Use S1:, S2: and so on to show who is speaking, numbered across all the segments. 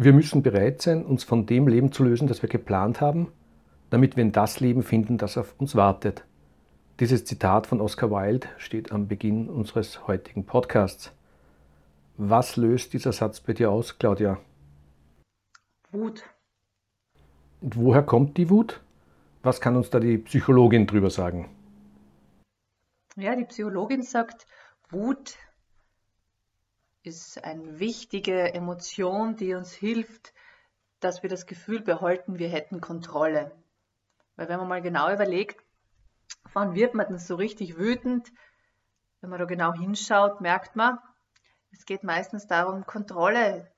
S1: Wir müssen bereit sein, uns von dem Leben zu lösen, das wir geplant haben, damit wir in das Leben finden, das auf uns wartet. Dieses Zitat von Oscar Wilde steht am Beginn unseres heutigen Podcasts. Was löst dieser Satz bei dir aus, Claudia?
S2: Wut.
S1: Und woher kommt die Wut? Was kann uns da die Psychologin drüber sagen?
S2: Ja, die Psychologin sagt, Wut ist eine wichtige Emotion, die uns hilft, dass wir das Gefühl behalten, wir hätten Kontrolle. Weil wenn man mal genau überlegt, wann wird man denn so richtig wütend, wenn man da genau hinschaut, merkt man, es geht meistens darum, Kontrolle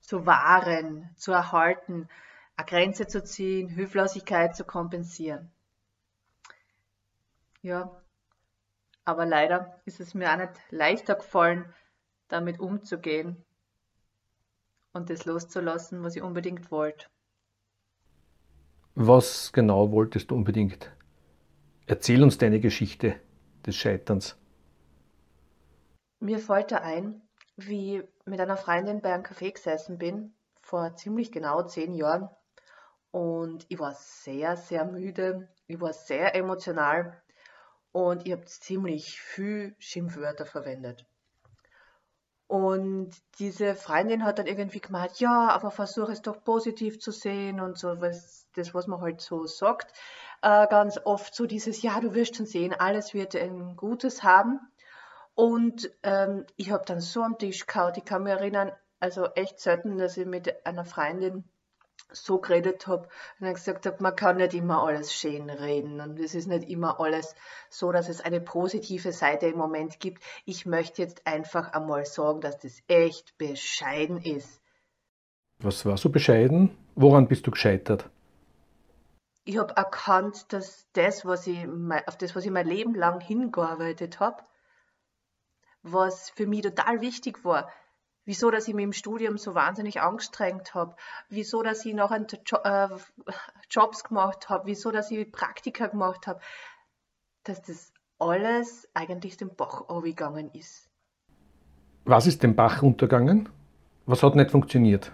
S2: zu wahren, zu erhalten, eine Grenze zu ziehen, Hilflosigkeit zu kompensieren. Ja, aber leider ist es mir auch nicht leichter gefallen, damit umzugehen und das loszulassen, was ich unbedingt wollte.
S1: Was genau wolltest du unbedingt? Erzähl uns deine Geschichte des Scheiterns.
S2: Mir fällt da ein, wie ich mit einer Freundin bei einem Café gesessen bin, vor ziemlich genau zehn Jahren. Und ich war sehr, sehr müde, ich war sehr emotional und ich habe ziemlich viel Schimpfwörter verwendet. Und diese Freundin hat dann irgendwie gemeint, ja, aber versuch es doch positiv zu sehen und so, was, das, was man halt so sagt. Äh, ganz oft so dieses, ja, du wirst schon sehen, alles wird ein Gutes haben. Und ähm, ich habe dann so am Tisch gehauen, ich kann mich erinnern, also echt selten, dass ich mit einer Freundin so geredet habe und gesagt habe, man kann nicht immer alles schön reden und es ist nicht immer alles so, dass es eine positive Seite im Moment gibt. Ich möchte jetzt einfach einmal sagen, dass das echt bescheiden ist.
S1: Was war so bescheiden? Woran bist du gescheitert?
S2: Ich habe erkannt, dass das, was ich auf das, was ich mein Leben lang hingearbeitet habe, was für mich total wichtig war, wieso, dass ich mich im Studium so wahnsinnig angestrengt habe, wieso, dass ich noch jo äh, Jobs gemacht habe, wieso, dass ich Praktika gemacht habe, dass das alles eigentlich den Bach gegangen ist.
S1: Was ist den Bach untergegangen? Was hat nicht funktioniert?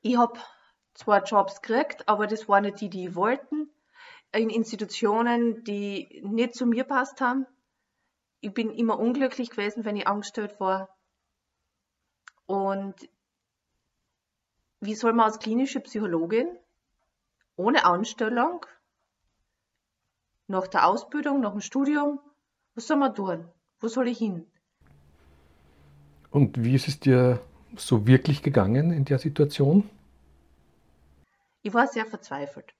S2: Ich habe zwar Jobs gekriegt, aber das waren nicht die, die ich wollten, in Institutionen, die nicht zu mir passt haben. Ich bin immer unglücklich gewesen, wenn ich angestellt war. Und wie soll man als klinische Psychologin ohne Anstellung, nach der Ausbildung, nach dem Studium, was soll man tun? Wo soll ich hin?
S1: Und wie ist es dir so wirklich gegangen in der Situation?
S2: Ich war sehr verzweifelt.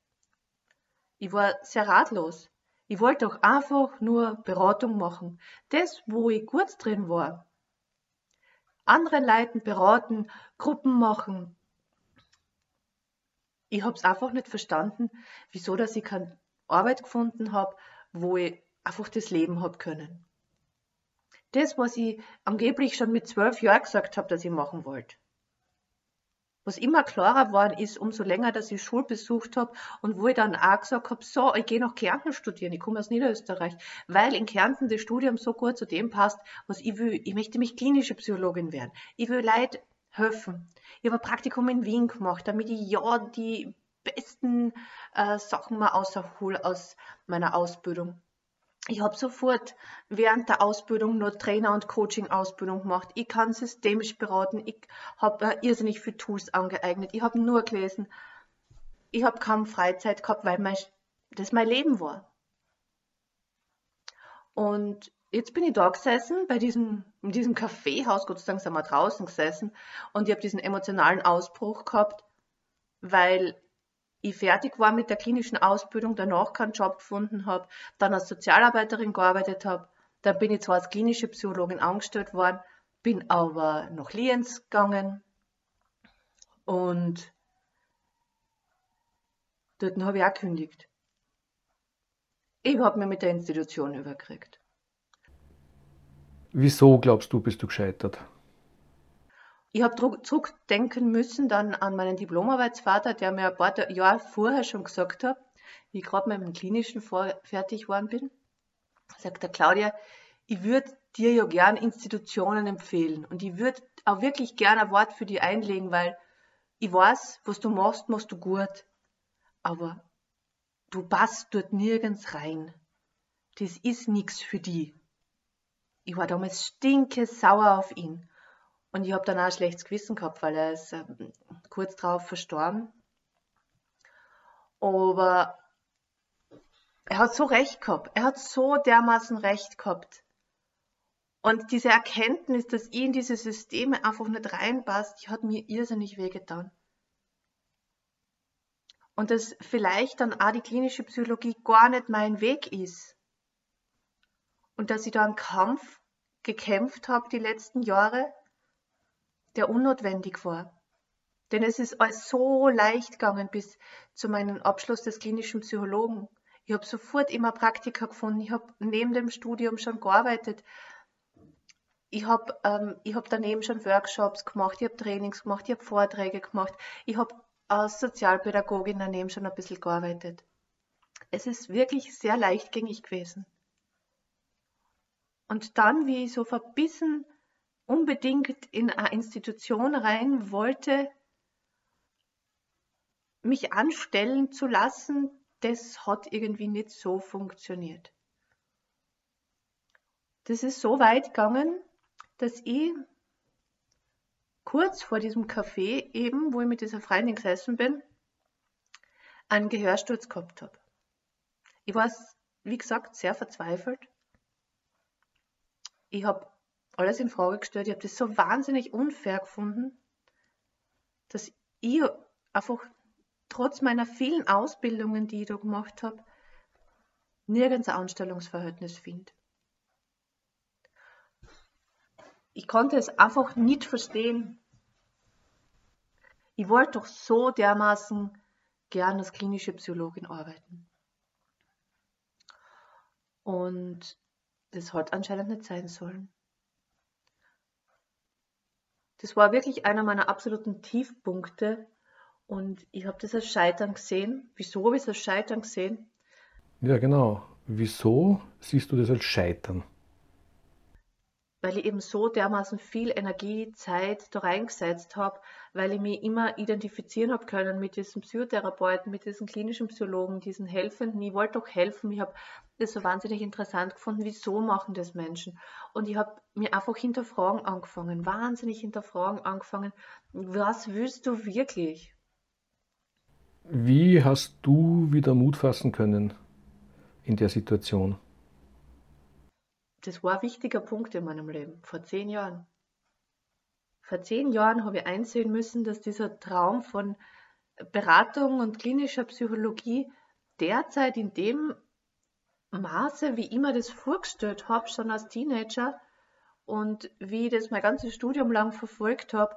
S2: Ich war sehr ratlos. Ich wollte auch einfach nur Beratung machen. Das, wo ich gut drin war, andere leiten, beraten, Gruppen machen. Ich habe es einfach nicht verstanden, wieso dass ich keine Arbeit gefunden habe, wo ich einfach das Leben habe können. Das, was ich angeblich schon mit zwölf Jahren gesagt habe, dass ich machen wollte was immer klarer geworden ist, umso länger, dass ich Schule besucht habe und wo ich dann auch gesagt habe, so, ich gehe nach Kärnten studieren, ich komme aus Niederösterreich, weil in Kärnten das Studium so gut zu dem passt, was ich will. Ich möchte mich klinische Psychologin werden. Ich will Leid helfen. Ich habe ein Praktikum in Wien gemacht, damit ich ja die besten äh, Sachen mal außerhole aus meiner Ausbildung ich habe sofort während der Ausbildung nur Trainer- und Coaching-Ausbildung gemacht. Ich kann systemisch beraten. Ich habe äh, irrsinnig viele Tools angeeignet. Ich habe nur gelesen. Ich habe kaum Freizeit gehabt, weil mein, das mein Leben war. Und jetzt bin ich da gesessen, bei diesem, in diesem Kaffeehaus, Gott sei Dank sind wir draußen gesessen, und ich habe diesen emotionalen Ausbruch gehabt, weil ich fertig war mit der klinischen Ausbildung, danach keinen Job gefunden habe, dann als Sozialarbeiterin gearbeitet habe, dann bin ich zwar als klinische Psychologin angestellt worden, bin aber nach Lienz gegangen und dort habe ich auch gekündigt. Ich habe mich mit der Institution überkriegt.
S1: Wieso glaubst du, bist du gescheitert?
S2: Ich habe zurückdenken müssen dann an meinen Diplomarbeitsvater, der mir ein paar Jahre vorher schon gesagt hat, wie ich gerade mit dem Klinischen fertig geworden bin, sagt der Claudia, ich würde dir ja gern Institutionen empfehlen und ich würde auch wirklich gerne ein Wort für dich einlegen, weil ich weiß, was du machst, machst du gut. Aber du passt dort nirgends rein. Das ist nichts für die. Ich war damals stinke sauer auf ihn. Und ich habe dann auch ein schlechtes Gewissen gehabt, weil er ist ähm, kurz darauf verstorben. Aber er hat so recht gehabt. Er hat so dermaßen recht gehabt. Und diese Erkenntnis, dass ich in diese Systeme einfach nicht reinpasst, die hat mir irrsinnig wehgetan. Und dass vielleicht dann auch die klinische Psychologie gar nicht mein Weg ist. Und dass ich da einen Kampf gekämpft habe die letzten Jahre, der unnotwendig war. Denn es ist so leicht gegangen bis zu meinem Abschluss des klinischen Psychologen. Ich habe sofort immer Praktika gefunden. Ich habe neben dem Studium schon gearbeitet. Ich habe ähm, hab daneben schon Workshops gemacht, ich habe Trainings gemacht, ich habe Vorträge gemacht. Ich habe als Sozialpädagogin daneben schon ein bisschen gearbeitet. Es ist wirklich sehr leichtgängig gewesen. Und dann, wie ich so verbissen unbedingt in eine Institution rein wollte, mich anstellen zu lassen, das hat irgendwie nicht so funktioniert. Das ist so weit gegangen, dass ich kurz vor diesem Café eben, wo ich mit dieser Freundin gesessen bin, einen Gehörsturz gehabt habe. Ich war, wie gesagt, sehr verzweifelt. Ich habe alles in Frage gestellt. Ich habe das so wahnsinnig unfair gefunden, dass ich einfach trotz meiner vielen Ausbildungen, die ich da gemacht habe, nirgends ein Anstellungsverhältnis finde. Ich konnte es einfach nicht verstehen. Ich wollte doch so dermaßen gern als klinische Psychologin arbeiten. Und das hat anscheinend nicht sein sollen. Das war wirklich einer meiner absoluten Tiefpunkte und ich habe das als Scheitern gesehen. Wieso habe ich es als Scheitern gesehen?
S1: Ja, genau. Wieso siehst du das als Scheitern?
S2: Weil ich eben so dermaßen viel Energie, Zeit da reingesetzt habe, weil ich mich immer identifizieren habe können mit diesen Psychotherapeuten, mit diesen klinischen Psychologen, diesen Helfenden. Ich wollte doch helfen. Ich habe das so wahnsinnig interessant gefunden, wieso machen das Menschen. Und ich habe mir einfach hinterfragen angefangen, wahnsinnig hinterfragen angefangen, was willst du wirklich?
S1: Wie hast du wieder Mut fassen können in der Situation?
S2: Das war ein wichtiger Punkt in meinem Leben, vor zehn Jahren. Vor zehn Jahren habe ich einsehen müssen, dass dieser Traum von Beratung und klinischer Psychologie derzeit in dem Maße, wie ich mir das vorgestellt habe, schon als Teenager und wie ich das mein ganzes Studium lang verfolgt habe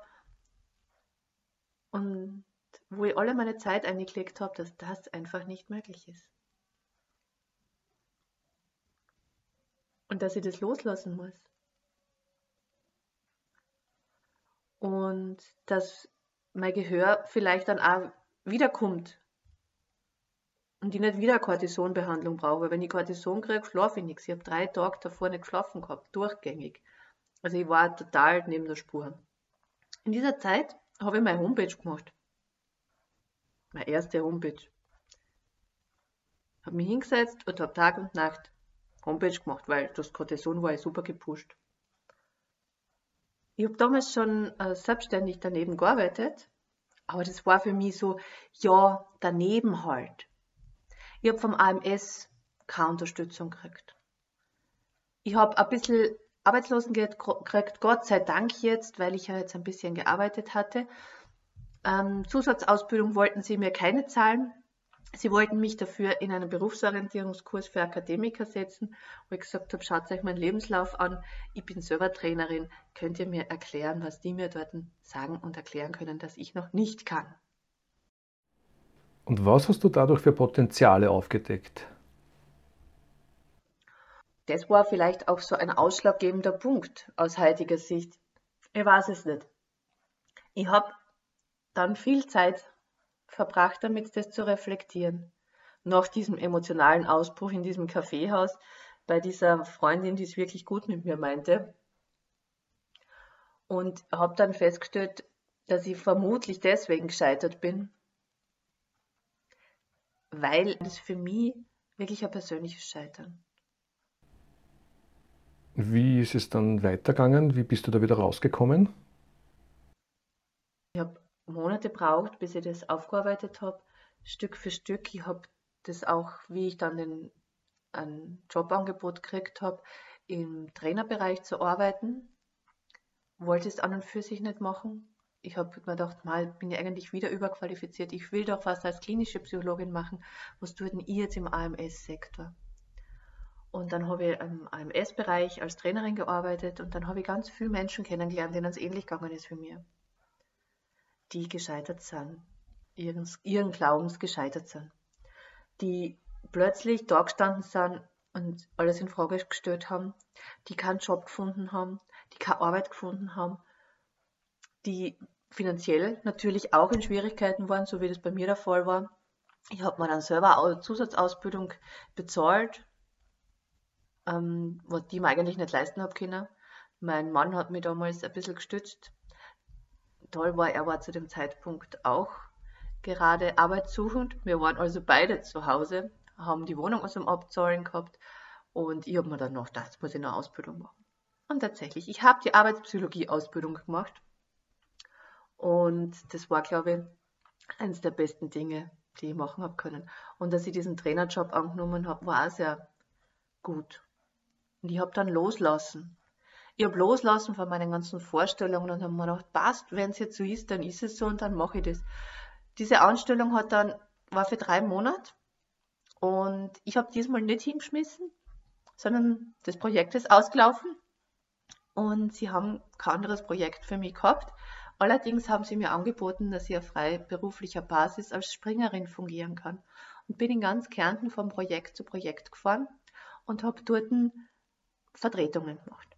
S2: und wo ich alle meine Zeit eingelegt habe, dass das einfach nicht möglich ist. Und dass ich das loslassen muss. Und dass mein Gehör vielleicht dann auch wiederkommt und ich nicht wieder Cortisonbehandlung brauche. Wenn ich Cortison kriege, schlafe ich nichts. Ich habe drei Tage davor nicht geschlafen gehabt, durchgängig. Also ich war total neben der Spur. In dieser Zeit habe ich meine Homepage gemacht. Meine erste Homepage. Habe mich hingesetzt und habe Tag und Nacht Homepage gemacht, weil das Cortison war ja super gepusht. Ich habe damals schon äh, selbstständig daneben gearbeitet, aber das war für mich so, ja, daneben halt. Ich habe vom AMS keine Unterstützung gekriegt. Ich habe ein bisschen Arbeitslosengeld gekriegt, Gott sei Dank jetzt, weil ich ja jetzt ein bisschen gearbeitet hatte. Ähm, Zusatzausbildung wollten sie mir keine zahlen. Sie wollten mich dafür in einen Berufsorientierungskurs für Akademiker setzen, wo ich gesagt habe, schaut euch meinen Lebenslauf an, ich bin selber Trainerin, könnt ihr mir erklären, was die mir dort sagen und erklären können, dass ich noch nicht kann.
S1: Und was hast du dadurch für Potenziale aufgedeckt?
S2: Das war vielleicht auch so ein ausschlaggebender Punkt aus heutiger Sicht. Ich weiß es nicht. Ich habe dann viel Zeit verbracht damit, das zu reflektieren. Nach diesem emotionalen Ausbruch in diesem Kaffeehaus bei dieser Freundin, die es wirklich gut mit mir meinte. Und habe dann festgestellt, dass ich vermutlich deswegen gescheitert bin, weil es für mich wirklich ein persönliches Scheitern.
S1: Wie ist es dann weitergegangen? Wie bist du da wieder rausgekommen?
S2: Ich habe Monate braucht, bis ich das aufgearbeitet habe, Stück für Stück. Ich habe das auch, wie ich dann den, ein Jobangebot gekriegt habe, im Trainerbereich zu arbeiten. Wollte es an und für sich nicht machen. Ich habe mir gedacht, mal bin ich eigentlich wieder überqualifiziert. Ich will doch was als klinische Psychologin machen. Was tut denn ich jetzt im AMS-Sektor? Und dann habe ich im AMS-Bereich als Trainerin gearbeitet und dann habe ich ganz viele Menschen kennengelernt, denen es ähnlich gegangen ist wie mir die gescheitert sind, ihren, ihren Glaubens gescheitert sind, die plötzlich da gestanden sind und alles in Frage gestellt haben, die keinen Job gefunden haben, die keine Arbeit gefunden haben, die finanziell natürlich auch in Schwierigkeiten waren, so wie das bei mir der Fall war. Ich habe mir dann selber eine Zusatzausbildung bezahlt, ähm, was die mir eigentlich nicht leisten habe können. Mein Mann hat mich damals ein bisschen gestützt toll war, er war zu dem Zeitpunkt auch gerade arbeitssuchend. Wir waren also beide zu Hause, haben die Wohnung aus dem Abzahlen gehabt und ich habe mir dann noch gedacht, muss ich eine Ausbildung machen. Und tatsächlich, ich habe die Arbeitspsychologie-Ausbildung gemacht und das war, glaube ich, eines der besten Dinge, die ich machen habe können. Und dass ich diesen Trainerjob angenommen habe, war auch sehr gut. Und ich habe dann loslassen ich habe loslassen von meinen ganzen Vorstellungen und habe mir gedacht, passt, wenn es jetzt so ist, dann ist es so und dann mache ich das. Diese Anstellung hat dann, war für drei Monate und ich habe diesmal nicht hingeschmissen, sondern das Projekt ist ausgelaufen und sie haben kein anderes Projekt für mich gehabt. Allerdings haben sie mir angeboten, dass ich auf freiberuflicher Basis als Springerin fungieren kann und bin in ganz Kärnten von Projekt zu Projekt gefahren und habe dort Vertretungen gemacht.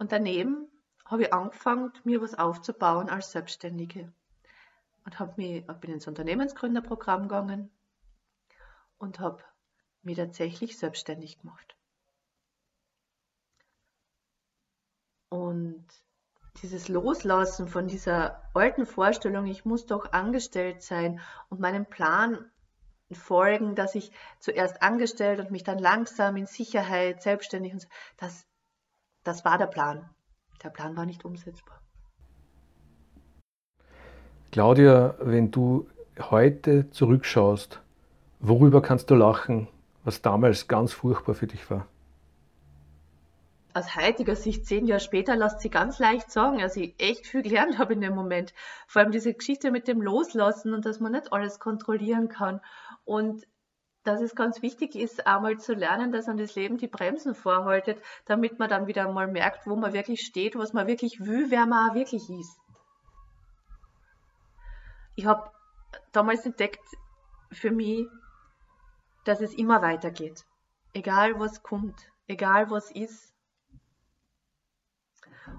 S2: Und daneben habe ich angefangen, mir was aufzubauen als Selbstständige. Und habe mich, bin ins Unternehmensgründerprogramm gegangen und habe mich tatsächlich selbstständig gemacht. Und dieses Loslassen von dieser alten Vorstellung, ich muss doch angestellt sein und meinem Plan folgen, dass ich zuerst angestellt und mich dann langsam in Sicherheit selbstständig und so, das das war der Plan. Der Plan war nicht umsetzbar.
S1: Claudia, wenn du heute zurückschaust, worüber kannst du lachen, was damals ganz furchtbar für dich war?
S2: aus heutiger Sicht, zehn Jahre später, lässt sich ganz leicht sagen, dass ich echt viel gelernt habe in dem Moment. Vor allem diese Geschichte mit dem Loslassen und dass man nicht alles kontrollieren kann. Und dass es ganz wichtig ist, einmal zu lernen, dass an das Leben die Bremsen vorhaltet, damit man dann wieder mal merkt, wo man wirklich steht, was man wirklich will, wer man auch wirklich ist. Ich habe damals entdeckt für mich, dass es immer weitergeht. Egal was kommt, egal was ist.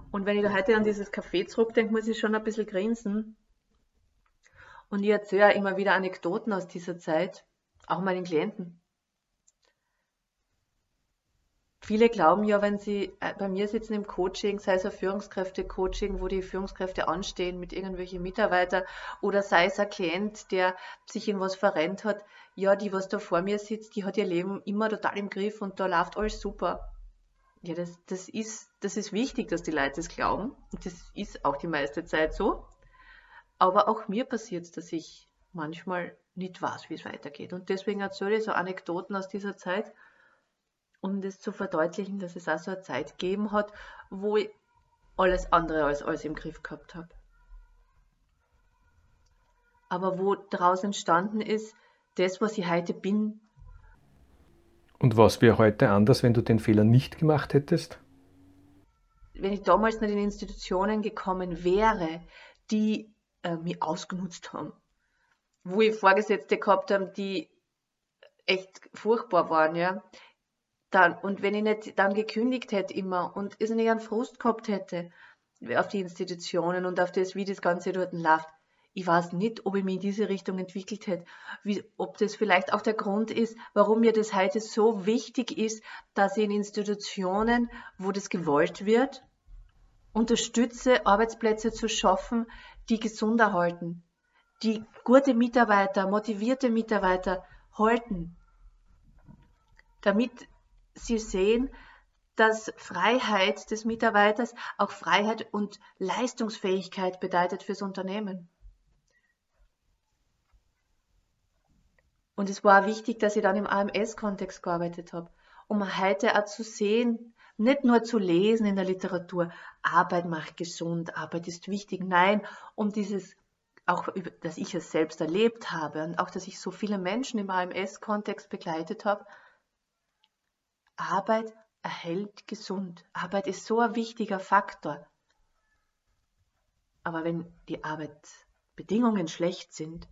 S2: Und wenn ich da heute an dieses Café zurückdenke, muss ich schon ein bisschen grinsen. Und ich erzähle immer wieder Anekdoten aus dieser Zeit auch meinen Klienten. Viele glauben ja, wenn sie äh, bei mir sitzen im Coaching, sei es ein Führungskräfte-Coaching, wo die Führungskräfte anstehen mit irgendwelchen Mitarbeitern, oder sei es ein Klient, der sich in was verrennt hat, ja, die, was da vor mir sitzt, die hat ihr Leben immer total im Griff und da läuft alles super. Ja, das, das, ist, das ist wichtig, dass die Leute das glauben. Und das ist auch die meiste Zeit so. Aber auch mir passiert es, dass ich manchmal nicht weiß, wie es weitergeht. Und deswegen erzähle ich so Anekdoten aus dieser Zeit, um das zu verdeutlichen, dass es auch so eine Zeit gegeben hat, wo ich alles andere als alles im Griff gehabt habe. Aber wo daraus entstanden ist, das, was ich heute bin.
S1: Und was wäre heute anders, wenn du den Fehler nicht gemacht hättest?
S2: Wenn ich damals nicht in Institutionen gekommen wäre, die äh, mich ausgenutzt haben, wo ich Vorgesetzte gehabt habe, die echt furchtbar waren, ja. Dann, und wenn ich nicht dann gekündigt hätte immer und es nicht einen Frust gehabt hätte auf die Institutionen und auf das, wie das Ganze dort läuft, ich weiß nicht, ob ich mich in diese Richtung entwickelt hätte, wie, ob das vielleicht auch der Grund ist, warum mir das heute so wichtig ist, dass ich in Institutionen, wo das gewollt wird, unterstütze, Arbeitsplätze zu schaffen, die gesund erhalten, die gute Mitarbeiter, motivierte Mitarbeiter halten, damit sie sehen, dass Freiheit des Mitarbeiters auch Freiheit und Leistungsfähigkeit bedeutet fürs Unternehmen. Und es war wichtig, dass ich dann im AMS-Kontext gearbeitet habe, um heute auch zu sehen, nicht nur zu lesen in der Literatur, Arbeit macht gesund, Arbeit ist wichtig, nein, um dieses, auch dass ich es selbst erlebt habe und auch, dass ich so viele Menschen im AMS-Kontext begleitet habe, Arbeit erhält gesund. Arbeit ist so ein wichtiger Faktor. Aber wenn die Arbeitsbedingungen schlecht sind,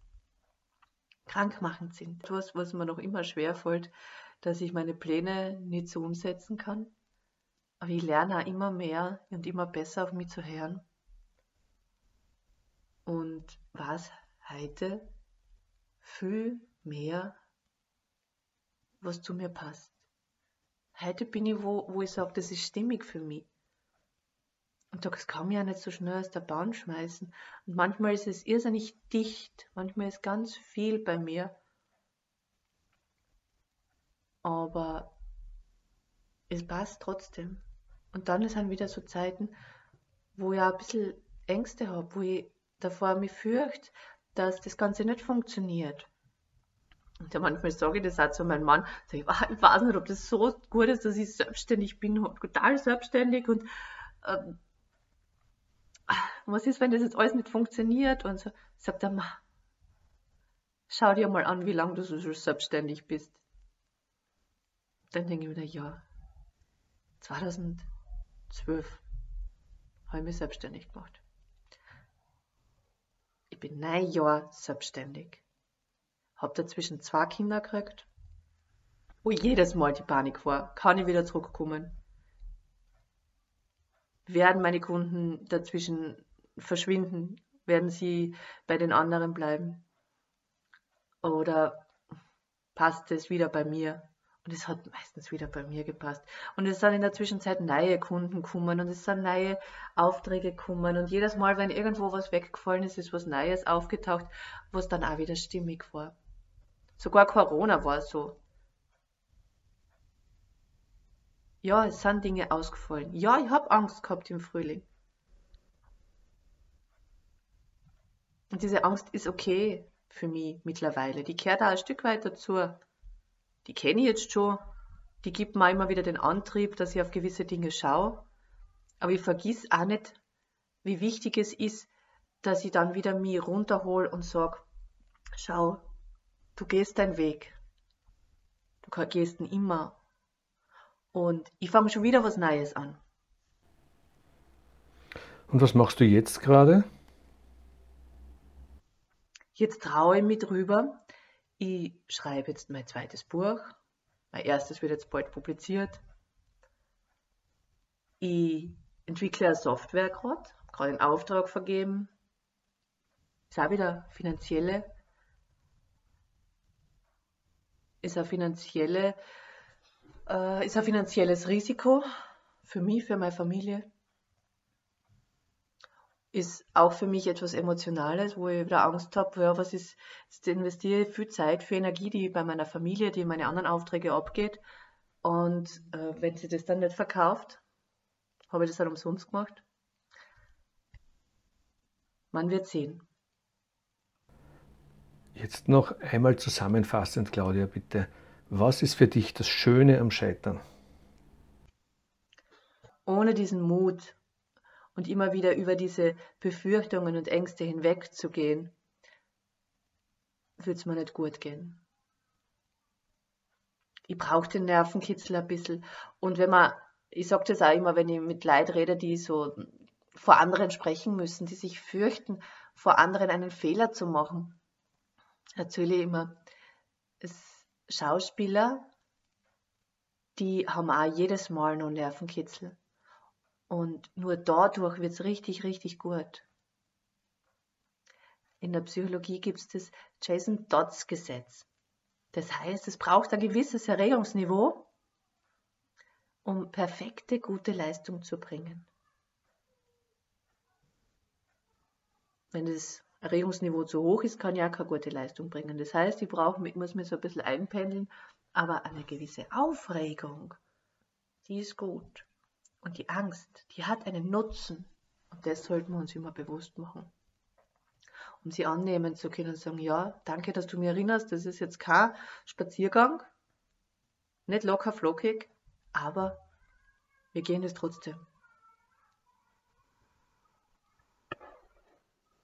S2: krankmachend sind, etwas, was mir noch immer schwerfällt, dass ich meine Pläne nicht so umsetzen kann. Aber ich lerne auch immer mehr und immer besser auf mich zu hören. Und was heute viel mehr, was zu mir passt. Heute bin ich wo, wo ich sage, das ist stimmig für mich. Und das kann mich ja nicht so schnell aus der Bahn schmeißen. Und manchmal ist es irrsinnig dicht, manchmal ist ganz viel bei mir. Aber es passt trotzdem. Und dann sind wieder so Zeiten, wo ich auch ein bisschen Ängste habe, wo ich davor mich fürchte, dass das Ganze nicht funktioniert. Und ja, manchmal sage ich das auch zu meinem Mann, ich, ich weiß nicht, ob das so gut ist, dass ich selbstständig bin, total selbstständig und ähm, was ist, wenn das jetzt alles nicht funktioniert? Und so sagt er, Ma, schau dir mal an, wie lange du so selbstständig bist. Dann denke ich mir, ja, 2012 habe ich mich selbstständig gemacht. Ich bin neun Jahre selbstständig. Hab dazwischen zwei Kinder gekriegt. Wo jedes Mal die Panik war. Kann ich wieder zurückkommen? Werden meine Kunden dazwischen verschwinden? Werden sie bei den anderen bleiben? Oder passt es wieder bei mir? Und es hat meistens wieder bei mir gepasst. Und es sind in der Zwischenzeit neue Kunden gekommen und es sind neue Aufträge gekommen. Und jedes Mal, wenn irgendwo was weggefallen ist, ist was Neues aufgetaucht, was dann auch wieder stimmig war. Sogar Corona war so. Ja, es sind Dinge ausgefallen. Ja, ich habe Angst gehabt im Frühling. Und diese Angst ist okay für mich mittlerweile. Die kehrt auch ein Stück weit dazu. Die kenne ich jetzt schon. Die gibt mir immer wieder den Antrieb, dass ich auf gewisse Dinge schaue. Aber ich vergiss auch nicht, wie wichtig es ist, dass ich dann wieder mich runterhole und sage, schau, Du gehst deinen Weg. Du gehst ihn immer. Und ich fange schon wieder was Neues an.
S1: Und was machst du jetzt gerade?
S2: Jetzt traue ich mich drüber. Ich schreibe jetzt mein zweites Buch. Mein erstes wird jetzt bald publiziert. Ich entwickle eine Software gerade, gerade einen Auftrag vergeben. Ist auch wieder finanzielle ist ein, finanzielle, äh, ist ein finanzielles Risiko für mich, für meine Familie. Ist auch für mich etwas Emotionales, wo ich wieder Angst habe, ja, was ist, jetzt investiere ich viel Zeit, für Energie, die bei meiner Familie, die in meine anderen Aufträge abgeht. Und äh, wenn sie das dann nicht verkauft, habe ich das dann umsonst gemacht. Man wird sehen.
S1: Jetzt noch einmal zusammenfassend, Claudia, bitte. Was ist für dich das Schöne am Scheitern?
S2: Ohne diesen Mut und immer wieder über diese Befürchtungen und Ängste hinwegzugehen, würde es mir nicht gut gehen. Ich brauche den Nervenkitzel ein bisschen. Und wenn man, ich sage das auch immer, wenn ich mit Leid rede, die so vor anderen sprechen müssen, die sich fürchten, vor anderen einen Fehler zu machen erzähle ich immer, Schauspieler, die haben auch jedes Mal noch Nervenkitzel. Und nur dadurch wird es richtig, richtig gut. In der Psychologie gibt es das Jason Dodds Gesetz. Das heißt, es braucht ein gewisses Erregungsniveau, um perfekte, gute Leistung zu bringen. wenn das Erregungsniveau zu hoch ist, kann ich auch keine gute Leistung bringen. Das heißt, ich brauche, ich muss mich so ein bisschen einpendeln, aber eine gewisse Aufregung, die ist gut. Und die Angst, die hat einen Nutzen. Und das sollten wir uns immer bewusst machen. Um sie annehmen zu können und sagen, ja, danke, dass du mir erinnerst, das ist jetzt kein Spaziergang, nicht locker flockig, aber wir gehen es trotzdem.